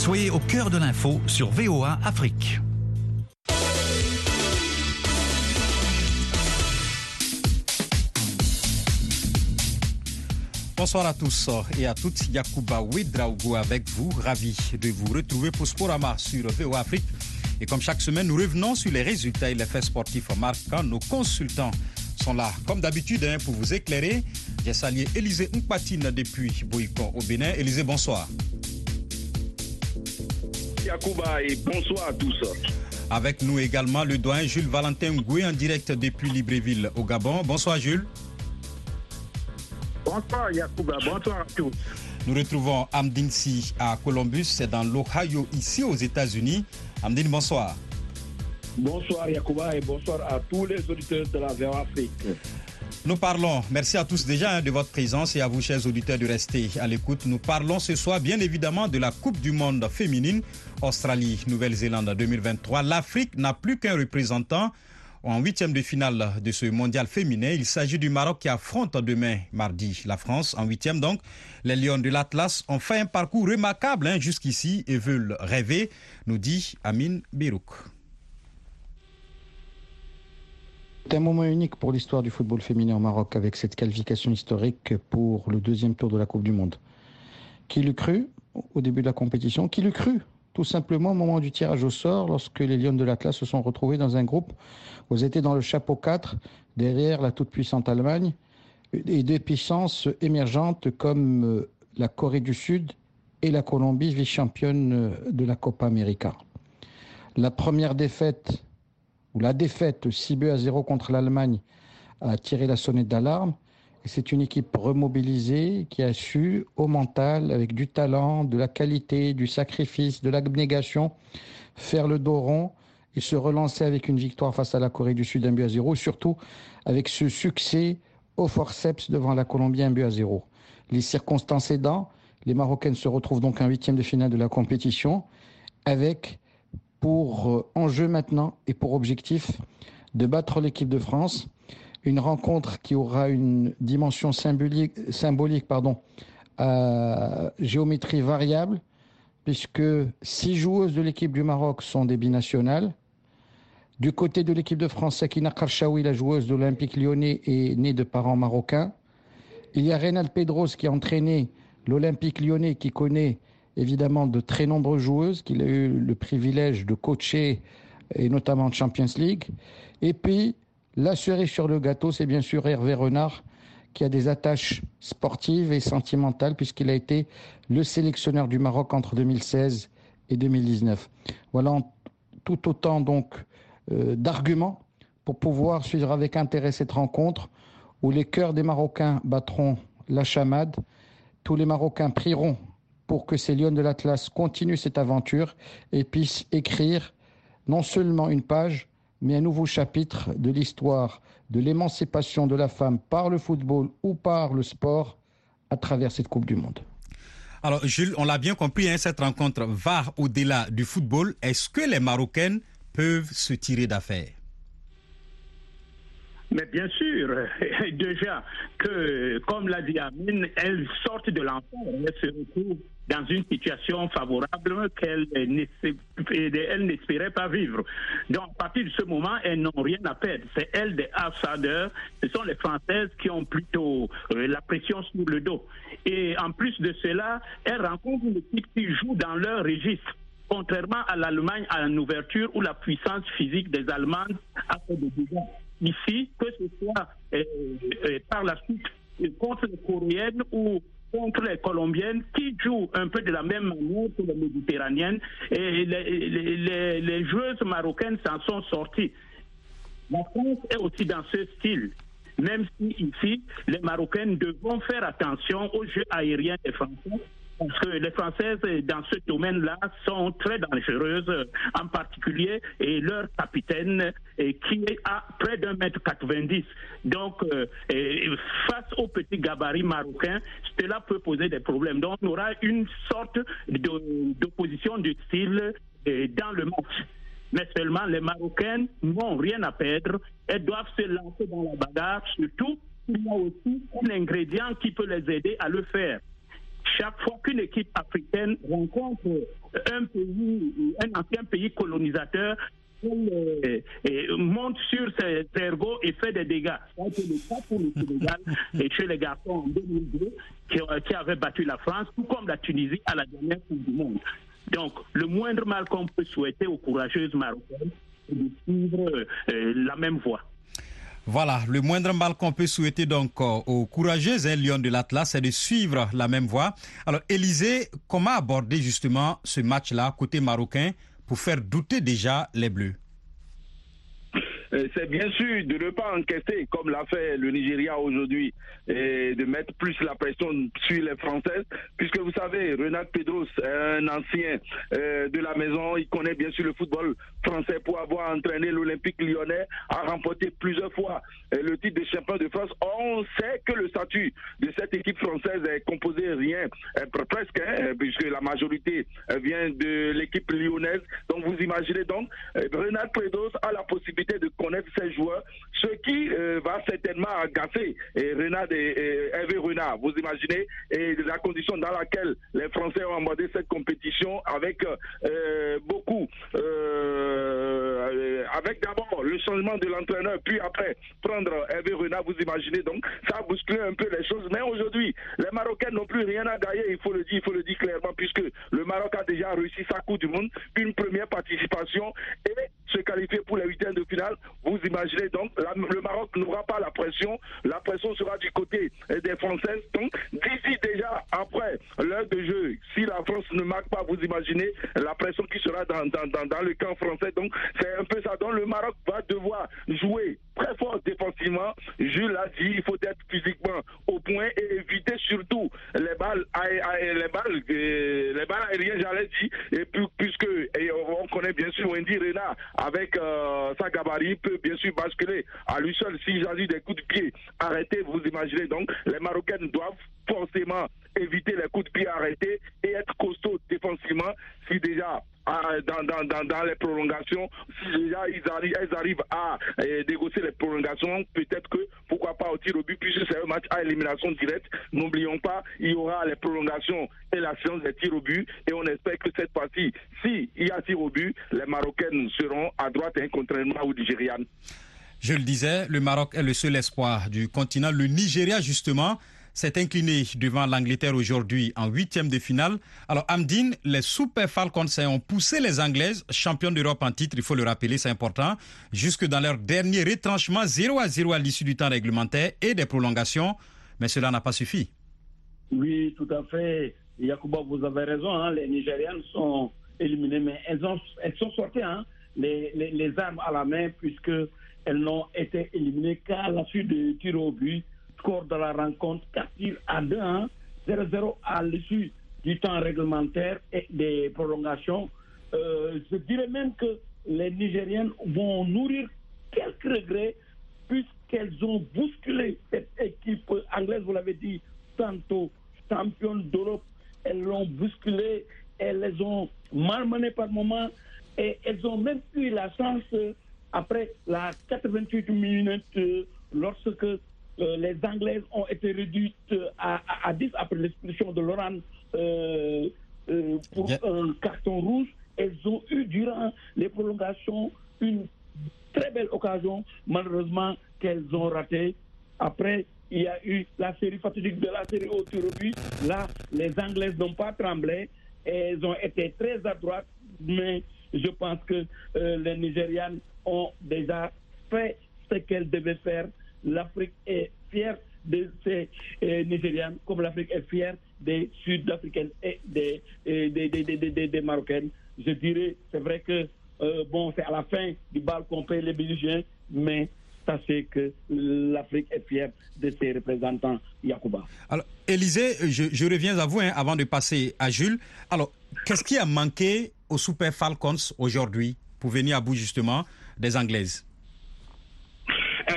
Soyez au cœur de l'info sur VOA Afrique. Bonsoir à tous et à toutes. Yacouba Ouedraogo avec vous. Ravi de vous retrouver pour Sporama sur VOA Afrique. Et comme chaque semaine, nous revenons sur les résultats et les faits sportifs marquants. Nos consultants sont là, comme d'habitude, hein, pour vous éclairer. J'ai salué Élisée Mpatine depuis Boïkon au Bénin. Élisée, bonsoir. Yacouba et bonsoir à tous. Avec nous également le doyen Jules Valentin Goué en direct depuis Libreville au Gabon. Bonsoir Jules. Bonsoir Yacouba, bonsoir à tous. Nous retrouvons Amdine Si à Columbus, c'est dans l'Ohio, ici aux États-Unis. Amdine, bonsoir. Bonsoir Yacouba et bonsoir à tous les auditeurs de la Afrique. Nous parlons, merci à tous déjà hein, de votre présence et à vous, chers auditeurs, de rester à l'écoute. Nous parlons ce soir, bien évidemment, de la Coupe du Monde féminine Australie, Nouvelle-Zélande 2023. L'Afrique n'a plus qu'un représentant en huitième de finale de ce mondial féminin. Il s'agit du Maroc qui affronte demain, mardi, la France. En huitième, donc, les Lions de l'Atlas ont fait un parcours remarquable hein, jusqu'ici et veulent rêver, nous dit Amine Birouk. C'est un moment unique pour l'histoire du football féminin au Maroc avec cette qualification historique pour le deuxième tour de la Coupe du Monde. Qui l'eût cru au début de la compétition? Qui l'eût cru? Tout simplement au moment du tirage au sort, lorsque les Lions de l'Atlas se sont retrouvés dans un groupe où ils étaient dans le chapeau 4, derrière la toute-puissante Allemagne, et des puissances émergentes comme euh, la Corée du Sud et la Colombie, vice-championne de la Copa América. La première défaite, ou la défaite 6 buts à 0 contre l'Allemagne, a tiré la sonnette d'alarme. C'est une équipe remobilisée qui a su, au mental, avec du talent, de la qualité, du sacrifice, de l'abnégation, faire le dos rond et se relancer avec une victoire face à la Corée du Sud, un but à zéro, surtout avec ce succès au forceps devant la Colombie, un but à zéro. Les circonstances aidant, les Marocaines se retrouvent donc en huitième de finale de la compétition, avec pour enjeu maintenant et pour objectif de battre l'équipe de France une rencontre qui aura une dimension symbolique, à géométrie variable, puisque six joueuses de l'équipe du Maroc sont des binationales. Du côté de l'équipe de France, Sakina Karshawi, la joueuse de l'Olympique lyonnais, est née de parents marocains. Il y a Reynald Pedros qui a entraîné l'Olympique lyonnais, qui connaît évidemment de très nombreuses joueuses, qu'il a eu le privilège de coacher, et notamment en Champions League. Et puis, la cerise sur le gâteau, c'est bien sûr Hervé Renard, qui a des attaches sportives et sentimentales, puisqu'il a été le sélectionneur du Maroc entre 2016 et 2019. Voilà tout autant donc euh, d'arguments pour pouvoir suivre avec intérêt cette rencontre où les cœurs des Marocains battront la chamade. Tous les Marocains prieront pour que ces lions de l'Atlas continuent cette aventure et puissent écrire non seulement une page, mais un nouveau chapitre de l'histoire de l'émancipation de la femme par le football ou par le sport à travers cette Coupe du Monde. Alors, Jules, on l'a bien compris, hein, cette rencontre va au-delà du football. Est-ce que les Marocaines peuvent se tirer d'affaire? Mais bien sûr, déjà que, comme l'a dit Amine, elles sortent de l'enfant, elles se retrouvent dans une situation favorable qu'elles n'espéraient pas vivre. Donc, à partir de ce moment, elles n'ont rien à perdre. C'est elles des outsiders, ce sont les Françaises qui ont plutôt euh, la pression sur le dos. Et en plus de cela, elles rencontrent une équipe qui joue dans leur registre contrairement à l'Allemagne une ouverture où la puissance physique des Allemandes a fait des dégâts ici, que ce soit euh, euh, par la suite contre les Coréennes ou contre les Colombiennes qui jouent un peu de la même manière que les Méditerranéennes. Et les, joueuses marocaines s'en sont sorties. La France est aussi dans ce style. Même si ici, les Marocaines devront faire attention aux jeux aériens des Français parce que les Françaises, dans ce domaine-là, sont très dangereuses, en particulier et leur capitaine qui est à près d'un mètre 90. Donc, euh, face aux petits gabarits marocains, cela peut poser des problèmes. Donc, on aura une sorte d'opposition de style euh, dans le match. Mais seulement les Marocaines n'ont rien à perdre. Elles doivent se lancer dans la bagarre, surtout il y a aussi un ingrédient qui peut les aider à le faire chaque fois qu'une équipe africaine rencontre un pays, un ancien pays colonisateur, elle euh, monte sur ses ergots et fait des dégâts. Ça a été le cas pour le Sénégal et chez les garçons en 2002 qui, avaient battu la France, tout comme la Tunisie à la dernière Coupe du Monde. Donc, le moindre mal qu'on peut souhaiter aux courageuses marocaines, c'est de suivre euh, la même voie. Voilà, le moindre mal qu'on peut souhaiter donc euh, aux courageuses hein, Lions de l'Atlas, c'est de suivre la même voie. Alors, Élisée, comment aborder justement ce match-là côté marocain pour faire douter déjà les Bleus? C'est bien sûr de ne pas encaisser comme l'a fait le Nigeria aujourd'hui et de mettre plus la pression sur les Françaises, puisque vous savez, Renat Pedros un ancien euh, de la maison, il connaît bien sûr le football français pour avoir entraîné l'Olympique lyonnais, a remporté plusieurs fois euh, le titre de champion de France. On sait que le statut de cette équipe française est composé rien, presque, hein, puisque la majorité vient de l'équipe lyonnaise. Donc vous imaginez donc, Renat Pedros a la possibilité de connaître ces joueurs, ce qui euh, va certainement agacer et et, Hervé Renard. Vous imaginez et la condition dans laquelle les Français ont abordé cette compétition avec euh, beaucoup, euh, avec d'abord le changement de l'entraîneur, puis après prendre Hervé Renard. Vous imaginez donc ça a bousculé un peu les choses. Mais aujourd'hui, les Marocains n'ont plus rien à gagner. Il faut le dire, il faut le dire clairement, puisque le Maroc a déjà réussi sa Coupe du Monde, une première participation et se qualifier pour les huitièmes de finale. Vous imaginez donc, le Maroc n'aura pas la pression. La pression sera du côté des Françaises. Donc, d'ici déjà, après l'heure de jeu, si la France ne marque pas, vous imaginez la pression qui sera dans, dans, dans, le camp français. Donc, c'est un peu ça. Donc, le Maroc va devoir jouer très fort défensivement. Jules l'a dit, il faut être physiquement au point et éviter surtout les balles, les balles, euh, les balles aériennes, j'allais dire, et puisque et on connaît bien sûr Wendy Rena avec euh, sa gabarit peut bien sûr basculer à lui seul s'il s'agit des coups de pied arrêtés. Vous imaginez donc, les Marocaines doivent forcément éviter les coups de pied arrêtés et être costaud défensivement si déjà ah, dans, dans, dans, les prolongations, si déjà ils arrivent, elles arrivent à eh, négocier les prolongations, peut-être que pourquoi pas au tir au but, puisque c'est un match à élimination directe. N'oublions pas, il y aura les prolongations et la séance des tirs au but et on espère que cette partie, si il y a tir au but, les Marocaines seront à droite et contrairement aux Nigérianes. Je le disais, le Maroc est le seul espoir du continent. Le Nigeria, justement, s'est incliné devant l'Angleterre aujourd'hui en huitième de finale. Alors, Amdine, les Super Falcons ont poussé les Anglaises, championnes d'Europe en titre, il faut le rappeler, c'est important, jusque dans leur dernier retranchement 0 à 0 à l'issue du temps réglementaire et des prolongations. Mais cela n'a pas suffi. Oui, tout à fait. Yacouba, vous avez raison, hein. les Nigérianes sont éliminées, mais elles, ont, elles sont sorties hein, les, les, armes à la main, puisqu'elles n'ont été éliminées qu'à la suite de tirs au but score de la rencontre 4 tirs à 2, 0-0 à l'issue du temps réglementaire et des prolongations. Euh, je dirais même que les Nigériennes vont nourrir quelques regrets puisqu'elles ont bousculé cette équipe anglaise, vous l'avez dit, tantôt championne d'Europe. Elles l'ont bousculé, elles les ont malmenées par moments et elles ont même eu la chance, après la 88 minutes, euh, lorsque euh, les Anglaises ont été réduites euh, à, 10 après l'expulsion de Laurent euh, pour un carton rouge. Elles ont eu durant les prolongations une très belle occasion, malheureusement qu'elles ont raté. Après, il y a eu la série fatidique de la série au Là, les Anglaises n'ont pas tremblé. Elles ont été très adroites, mais je pense que les Nigérianes ont déjà fait ce qu'elles devaient faire l'Afrique est fière de ces euh, Nigériens, comme l'Afrique est fière des Sud-Africaines et des, des, Marocaines. Je dirais, c'est vrai que euh, bon, c'est à la fin du bal qu'on paye les musiciens, mais sachez que l'Afrique est fière de ses représentants, Yacouba. Alors, Élisée, je, reviens à vous hein, avant de passer à Jules. Alors, qu'est-ce qui a manqué aux Super Falcons aujourd'hui pour venir à bout justement des Anglaises?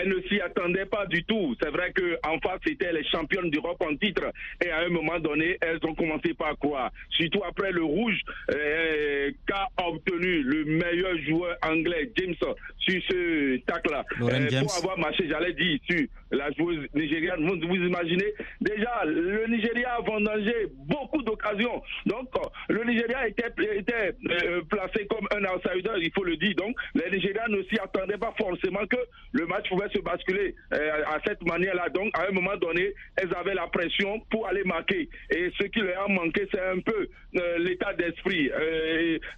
Elles ne s'y attendaient pas du tout. C'est vrai qu'en face, c'était les championnes d'Europe en titre. Et à un moment donné, elles ont commencé par croire. Surtout après le rouge euh, qu'a obtenu le meilleur joueur anglais, James, sur ce tacle-là. Euh, pour avoir marché, j'allais dire, sur la joueuse nigériane. Vous, imaginez déjà, le Nigeria a vendangé beaucoup d'occasions. Donc, le Nigeria était, euh, placé comme un outsider, il faut le dire. Donc, les Nigériens ne s'y attendaient pas forcément que le match pouvait se basculer euh, à cette manière-là. Donc, à un moment donné, elles avaient la pression pour aller marquer. Et ce qui leur a manqué, c'est un peu euh, l'état d'esprit.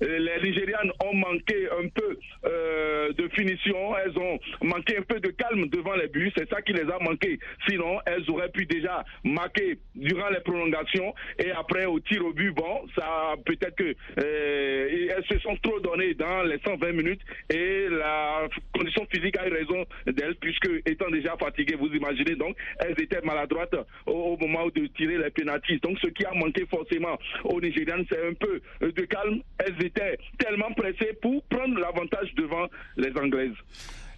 les Nigérianes ont manqué un peu de finition, elles ont manqué un peu de calme devant les buts. C'est ça qui les a manqué. Sinon, elles auraient pu déjà marquer durant les prolongations et après au tir au but. Bon, ça peut-être que elles se sont trop données dans les 120 minutes et la condition physique a eu raison d'elles puisque étant déjà fatiguées, vous imaginez donc, elles étaient maladroites au, moment de tirer les pénalties. Donc ce qui a manqué forcément aux Nigérianes, c'est un peu de calme. Elles étaient tellement pressées pour prendre l'avantage devant les Anglaises.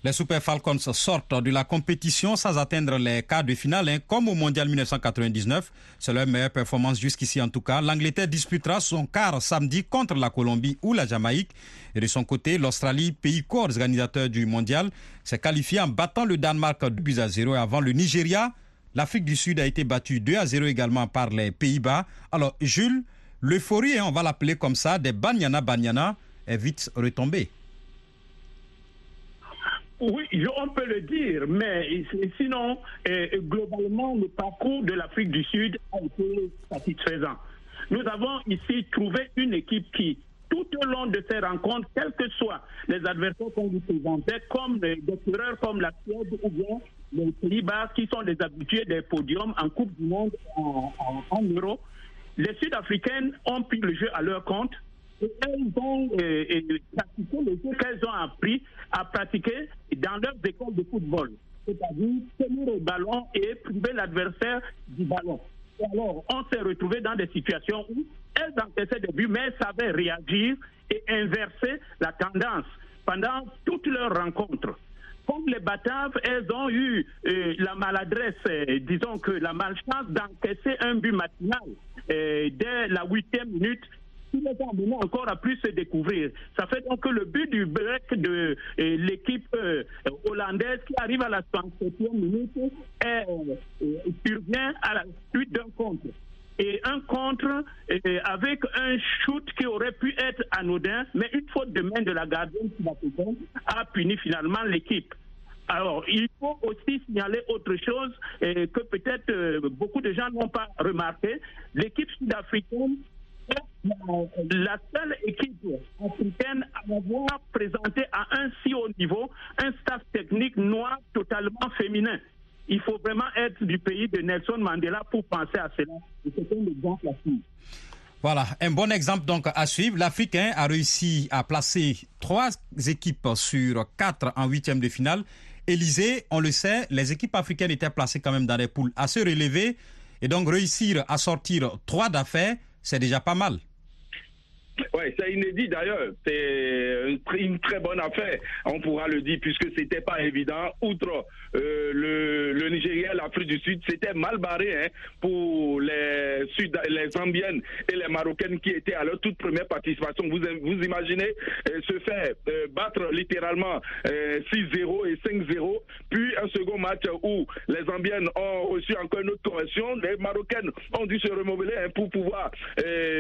Les Super Falcons sortent de la compétition sans atteindre les quarts de finale, hein, comme au Mondial 1999. C'est leur meilleure performance jusqu'ici en tout cas. L'Angleterre disputera son quart samedi contre la Colombie ou la Jamaïque. Et de son côté, l'Australie, pays co-organisateur du Mondial, s'est qualifié en battant le Danemark 2 buts à 0 et avant le Nigeria. L'Afrique du Sud a été battue 2 à 0 également par les Pays-Bas. Alors, Jules, l'euphorie, hein, on va l'appeler comme ça, des Banyana Banyana est vite retombée. Oui, on peut le dire, mais sinon, euh, globalement, le parcours de l'Afrique du Sud a été satisfaisant. Nous avons ici trouvé une équipe qui, tout au long de ces rencontres, quels que soient les adversaires qu'on nous présentait, comme des coureurs comme la Suède ou bien les Pays-Bas, qui sont des habitués des podiums en Coupe du Monde en, en, Euro, les Sud-Africaines ont pris le jeu à leur compte et elles ont euh, pratiqué le qu'elles ont appris à pratiquer dans leurs écoles de football. C'est-à-dire tenir le ballon et priver l'adversaire du ballon. Alors, on s'est retrouvé dans des situations où elles encaissaient des buts, mais elles savaient réagir et inverser la tendance pendant toutes leurs rencontres. Comme les Bataves, elles ont eu euh, la maladresse, disons que la malchance d'encaisser un but matinal dès la huitième minute qui les a encore à plus se découvrir. Ça fait donc que le but du break de euh, l'équipe euh, hollandaise qui arrive à la 37e minute est, euh, survient à la suite d'un contre et un contre avec un shoot qui aurait pu être anodin, mais une faute de main de la gardienne a puni finalement l'équipe. Alors, il faut aussi signaler autre chose que peut-être beaucoup de gens n'ont pas remarqué. L'équipe sud-africaine la seule équipe africaine à avoir présenté à un si haut niveau un staff technique noir totalement féminin. Il faut vraiment être du pays de Nelson Mandela pour penser à cela. Voilà, un bon exemple donc à suivre. L'Africain a réussi à placer trois équipes sur quatre en huitième de finale. Élysée, on le sait, les équipes africaines étaient placées quand même dans des poules à se relever et donc réussir à sortir trois d'affaires c'est déjà pas mal. Oui, c'est inédit d'ailleurs. C'est une très bonne affaire, on pourra le dire, puisque c'était pas évident. Outre euh, le, le Nigeria, l'Afrique du Sud, c'était mal barré hein, pour les Sud, les Zambiennes et les Marocaines qui étaient à leur toute première participation. Vous, vous imaginez euh, se faire euh, battre littéralement 6-0 et 5-0, puis un second match où les Zambiennes ont reçu encore une autre correction, les Marocaines ont dû se remodeler hein, pour pouvoir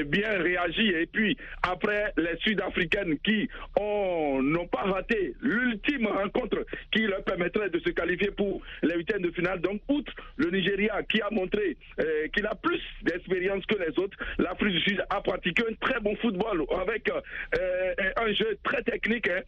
bien réagir et puis après les Sud-Africaines qui n'ont pas raté l'ultime rencontre qui leur permettrait de se qualifier pour les huitièmes de finale. Donc, outre le Nigeria qui a montré euh, qu'il a plus d'expérience que les autres, l'Afrique du Sud a pratiqué un très bon football avec euh, un jeu très technique. Hein,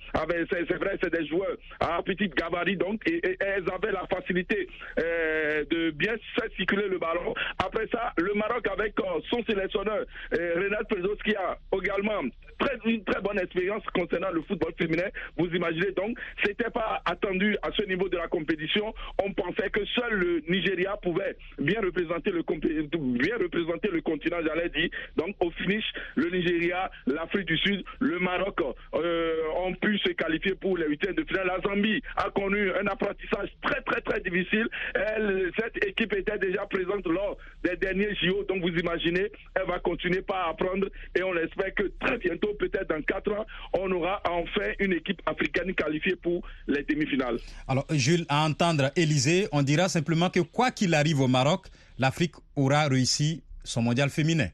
c'est vrai, c'est des joueurs à petite gabarit, donc, et, elles avaient la facilité euh, de bien circuler le ballon. Après ça, le Maroc avec son sélectionneur, Renat Prezos, qui a également très, une très bonne expérience concernant le football féminin. Vous imaginez donc, c'était pas attendu à ce niveau de la compétition. On pensait que seul le Nigeria pouvait bien représenter le, bien représenter le continent, j'allais dire. Donc, au finish, le Nigeria, l'Afrique du Sud, le Maroc euh, ont pu se qualifier pour les huitièmes de finale. La Zambie a connu un apprentissage très, très, très difficile. Cette équipe était déjà présente lors des derniers JO. Donc, vous imaginez, elle va continuer par apprendre et on espère que très bientôt, peut-être dans quatre ans, on aura enfin une équipe africaine qualifiée pour les demi-finales. Alors, Jules, à entendre Élysée, on dira simplement que quoi qu'il arrive au Maroc, l'Afrique aura réussi son mondial féminin.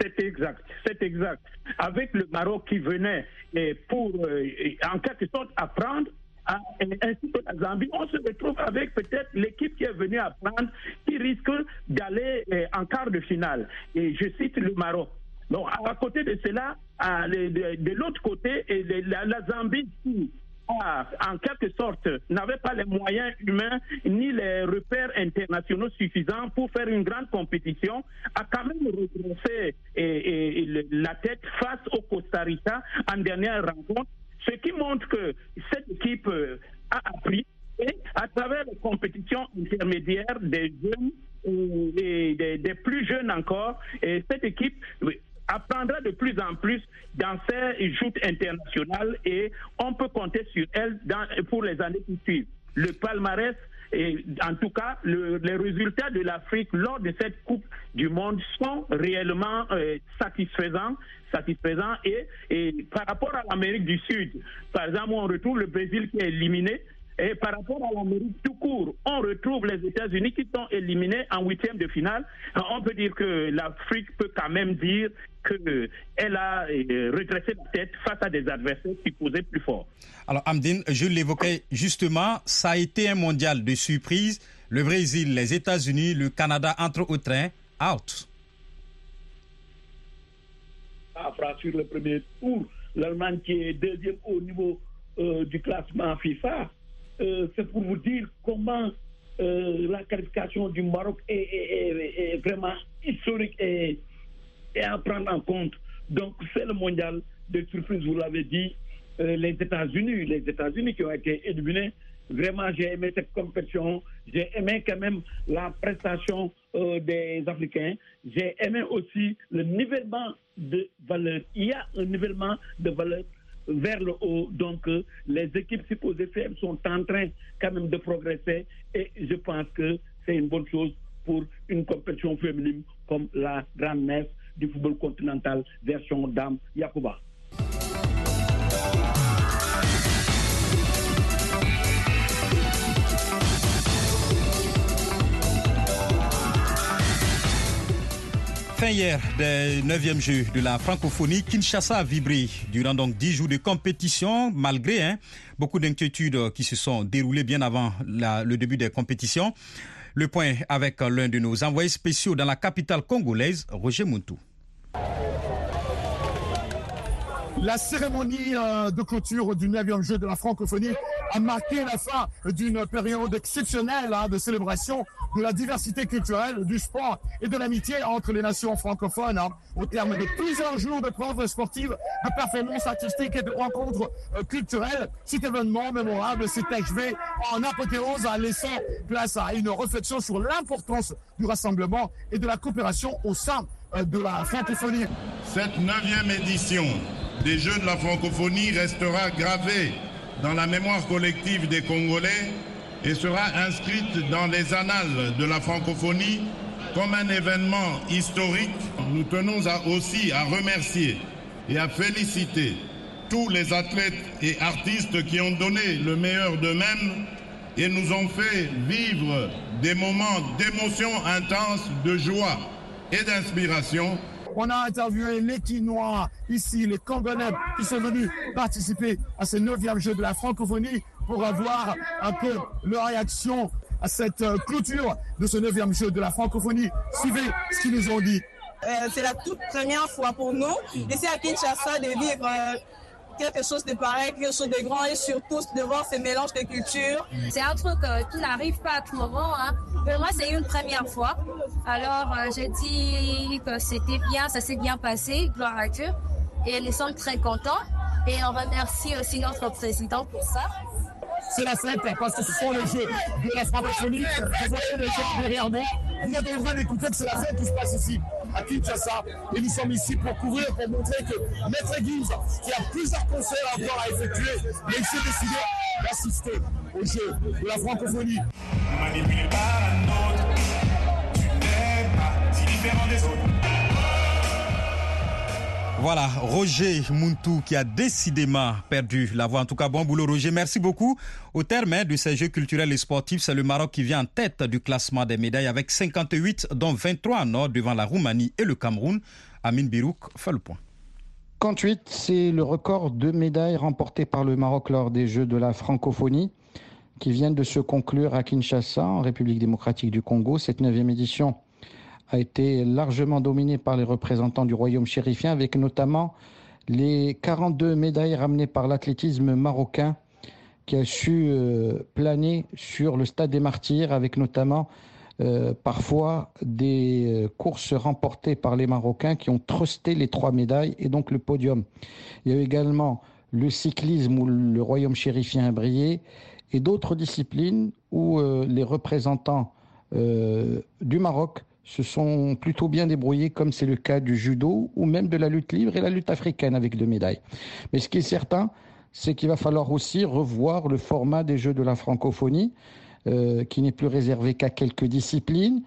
C'est exact, c'est exact. Avec le Maroc qui venait pour, euh, en quelque sorte, apprendre ainsi que la Zambie, on se retrouve avec peut-être l'équipe qui est venue apprendre, qui risque d'aller euh, en quart de finale. Et je cite le Maroc. Donc, à côté de cela, de, l'autre côté, la, Zambie en quelque sorte, n'avait pas les moyens humains ni les repères internationaux suffisants pour faire une grande compétition, a quand même redressé la tête face au Costa Rica en dernière rencontre, ce qui montre que cette équipe euh, a appris à travers les compétitions intermédiaires des jeunes et des, des plus jeunes encore, et cette équipe apprendra de plus en plus dans ses joutes internationales et on peut compter sur elle pour les années qui suivent. Le palmarès et en tout cas, les résultats de l'Afrique lors de cette Coupe du Monde sont réellement euh, satisfaisants, satisfaisants et, et, par rapport à l'Amérique du Sud, par exemple, on retrouve le Brésil qui est éliminé, et par rapport à l'Amérique tout court, on retrouve les États-Unis qui sont éliminés en huitième de finale. On peut dire que l'Afrique peut quand même dire qu'elle a euh, redressé la tête face à des adversaires qui posaient plus fort. Alors, Amdine, je l'évoquais justement, ça a été un mondial de surprise. Le Brésil, les États-Unis, le Canada entre autres, train, out. À sur le premier tour, l'Allemagne qui est deuxième au niveau euh, du classement FIFA euh, c'est pour vous dire comment euh, la qualification du Maroc est, vraiment historique et, à prendre en compte. Donc, c'est le mondial de surprise, vous l'avez dit. Euh, les États-Unis, les États-Unis qui ont été éliminés. Vraiment, j'ai aimé cette compétition. J'ai aimé quand même la prestation des Africains. J'ai aimé aussi le nivellement de valeur. Il y a un nivellement de valeur vers le haut. Donc, euh, les équipes supposées faibles sont en train quand même de progresser et je pense que c'est une bonne chose pour une compétition féminine comme la grande messe du football continental version Dame Yakuba. Fin hier des 9e Jeux de la francophonie, Kinshasa a vibré durant donc 10 jours de compétition, malgré hein, beaucoup d'inquiétudes qui se sont déroulées bien avant le début des compétitions. Le point avec l'un de nos envoyés spéciaux dans la capitale congolaise, Roger Muntu. La cérémonie euh, de clôture du 9e jeu de la francophonie a marqué la fin d'une période exceptionnelle hein, de célébration de la diversité culturelle, du sport et de l'amitié entre les nations francophones. Hein. Au terme de plusieurs jours de preuves sportives, de performances artistiques et de rencontres euh, culturelles, cet événement mémorable s'est achevé en apothéose, laissant place à une réflexion sur l'importance du rassemblement et de la coopération au sein Cette neuvième édition des Jeux de la francophonie restera gravée dans la mémoire collective des Congolais et sera inscrite dans les annales de la francophonie comme un événement historique. Nous tenons aussi à remercier et à féliciter tous les athlètes et artistes qui ont donné le meilleur d'eux-mêmes et nous ont fait vivre des moments d'émotion intense, de joie et d'inspiration on a interviewé les Quinois ici, les Congolais qui sont venus participer à ce neuvième jeu de la francophonie pour avoir un peu leur réaction à cette euh, clôture de ce neuvième jeu de la francophonie. Suivez ce qu'ils nous ont dit. Euh, c'est la toute première fois pour nous, ici à Kinshasa, de vivre euh, quelque chose de pareil, quelque chose de grand et surtout de voir ce mélange de cultures. C'est un truc euh, qui n'arrive pas à tout moment. Hein. Pour moi, c'est une première fois. Alors, euh, j'ai dit que c'était bien, ça s'est bien passé, gloire à Dieu. Et nous sommes très contents. Et on remercie aussi notre président pour ça c'est la fête parce que ce sont les jeux de la francophonie. Vous voyez les gens derrière moi. Vous êtes en train d'écouter que c'est la fête qui se passe ici à Kinshasa. Et nous sommes ici pour couvrir, pour montrer que Maître Gibbs, qui a plusieurs concerts encore à effectuer, mais il s'est décidé d'assister aux jeux de la francophonie. Voilà, Roger Muntu qui a décidément perdu la voix. En tout cas, bon boulot Roger. Merci beaucoup. Au terme hein, de ces Jeux culturels et sportifs, c'est le Maroc qui vient en tête du classement des médailles avec 58, dont 23 en or devant la Roumanie et le Cameroun. Amin Birouk fait le point. 58, c'est le record de médailles remportées par le Maroc lors des Jeux de la francophonie qui viennent de se conclure à Kinshasa, en République démocratique du Congo. Cette neuvième édition a été largement dominée par les représentants du royaume chérifien, avec notamment les 42 médailles ramenées par l'athlétisme marocain qui a su euh, planer sur le stade des martyrs, avec notamment euh, parfois des euh, courses remportées par les Marocains qui ont trusté les trois médailles et donc le podium. Il y a eu également le cyclisme où le royaume chérifien a brillé et d'autres disciplines où les représentants du Maroc se sont plutôt bien débrouillés, comme c'est le cas du judo ou même de la lutte libre et la lutte africaine avec deux médailles. Mais ce qui est certain, c'est qu'il va falloir aussi revoir le format des Jeux de la francophonie, euh, qui n'est plus réservé qu'à quelques disciplines,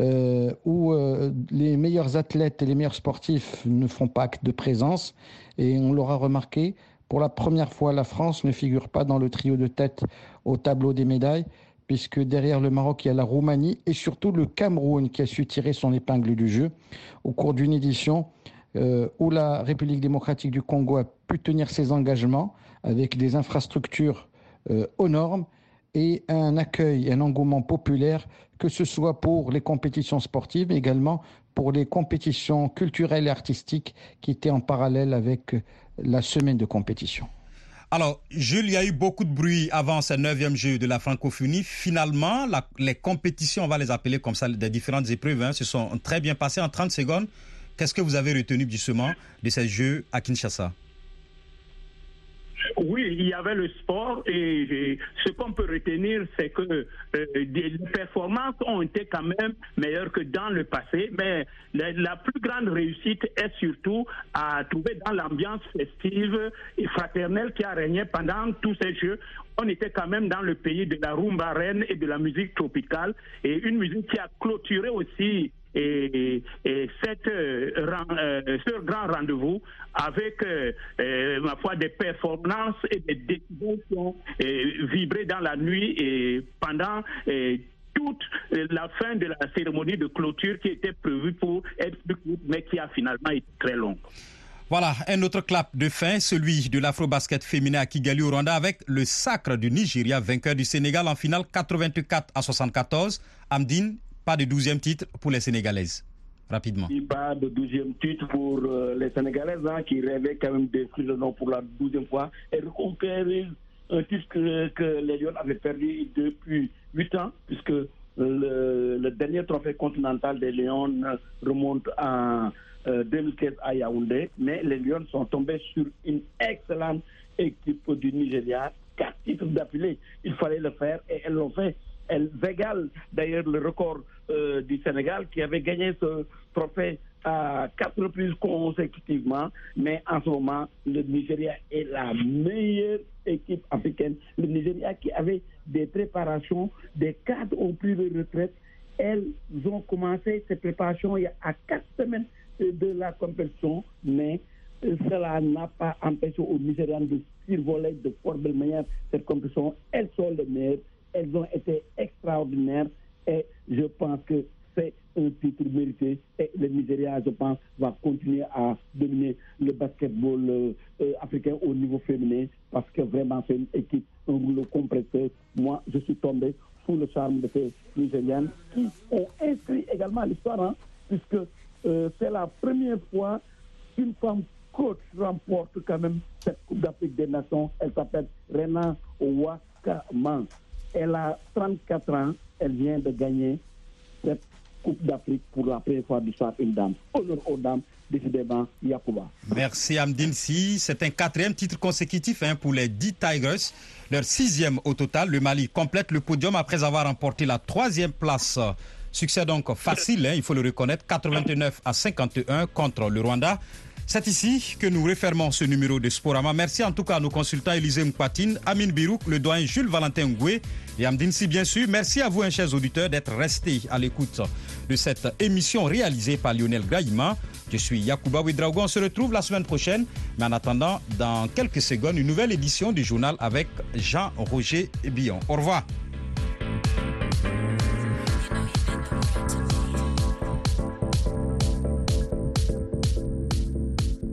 euh, où euh, les meilleurs athlètes et les meilleurs sportifs ne font pas acte de présence. Et on l'aura remarqué, pour la première fois, la France ne figure pas dans le trio de tête au tableau des médailles puisque derrière le Maroc, il y a la Roumanie et surtout le Cameroun qui a su tirer son épingle du jeu au cours d'une édition euh, où la République démocratique du Congo a pu tenir ses engagements avec des infrastructures euh, aux normes et un accueil, un engouement populaire, que ce soit pour les compétitions sportives, mais également pour les compétitions culturelles et artistiques qui étaient en parallèle avec la semaine de compétition. Alors, Jules, il y a eu beaucoup de bruit avant ce neuvième jeu de la francophonie. Finalement, les compétitions, on va les appeler comme ça, des différentes épreuves, hein, se sont très bien passées en 30 secondes. Qu'est-ce que vous avez retenu justement de ces jeux à Kinshasa? Oui, il y avait le sport et, ce qu'on peut retenir, c'est que euh, les performances ont été quand même meilleures que dans le passé, mais la, plus grande réussite est surtout à trouver dans l'ambiance festive et fraternelle qui a régné pendant tous ces jeux. On était quand même dans le pays de la rumba reine et de la musique tropicale et une musique qui a clôturé aussi et, cette, euh, euh, ce grand rendez-vous avec, euh, ma foi, des performances et des décisions qui ont vibré dans la nuit et pendant toute la fin de la cérémonie de clôture qui était prévue pour être plus courte, mais qui a finalement été très longue. Voilà, un autre clap de fin, celui de l'afro-basket féminin à Kigali au Rwanda avec le sacre du Nigeria, vainqueur du Sénégal en finale 84 à 74. Amdine, pas de 12e titre pour les Sénégalaises. Rapidement. Pas de 12e titre pour euh, les Sénégalaises hein, qui rêvaient quand même d'écrire le nom pour la 12e fois et reconquérir un titre que, les Lions avaient perdu depuis 8 ans, puisque le, dernier trophée continental des Lions remonte en 2015 euh, à Yaoundé, mais les Lions sont tombés sur une excellente équipe du Nigeria, quatre titres d'affilée. Il fallait le faire et elles l'ont fait. Elles égalent d'ailleurs le record euh, du Sénégal qui avait gagné ce trophée à quatre reprises consécutivement, mais en ce moment, le Nigeria est la meilleure équipe africaine. Le Nigeria qui avait des préparations, des cadres ont pris de retraite. Elles ont commencé ces préparations il y a quatre semaines de la compétition, mais cela n'a pas empêché aux Nigérians de survoler de fort belle manière cette compétition. Elles sont les meilleures, elles ont été extraordinaires et je pense que c'est un titre mérité et le Nigeria, je pense, va continuer à dominer le basketball euh, euh, africain au niveau féminin parce que vraiment c'est une équipe, un rouleau compresseur. Moi, je suis tombé sous le charme de ces Nigériennes qui ont inscrit également l'histoire, hein, puisque euh, c'est la première fois qu'une femme coach remporte quand même cette Coupe d'Afrique des Nations. Elle s'appelle Rena Ouakaman. Elle a 34 ans. Elle vient de gagner cette Coupe d'Afrique pour la première fois du soir une dame. Honneur aux dames, décidément, Yakuba. Merci Amdine Si. C'est un quatrième titre consécutif hein, pour les 10 Tigers. Leur sixième au total. Le Mali complète le podium après avoir remporté la troisième place Succès donc facile, hein, il faut le reconnaître, 89 à 51 contre le Rwanda. C'est ici que nous refermons ce numéro de Sporama. Merci en tout cas à nos consultants Élisée Mpatine, Amine Birouk, le doyen Jules Valentin Ngoué et Amdine Si, bien sûr. Merci à vous, hein, chers auditeurs, d'être restés à l'écoute de cette émission réalisée par Lionel Graïma. Je suis Yacouba Ouidraogo. On se retrouve la semaine prochaine. Mais en attendant, dans quelques secondes, une nouvelle édition du journal avec Jean-Roger Billon. Au revoir.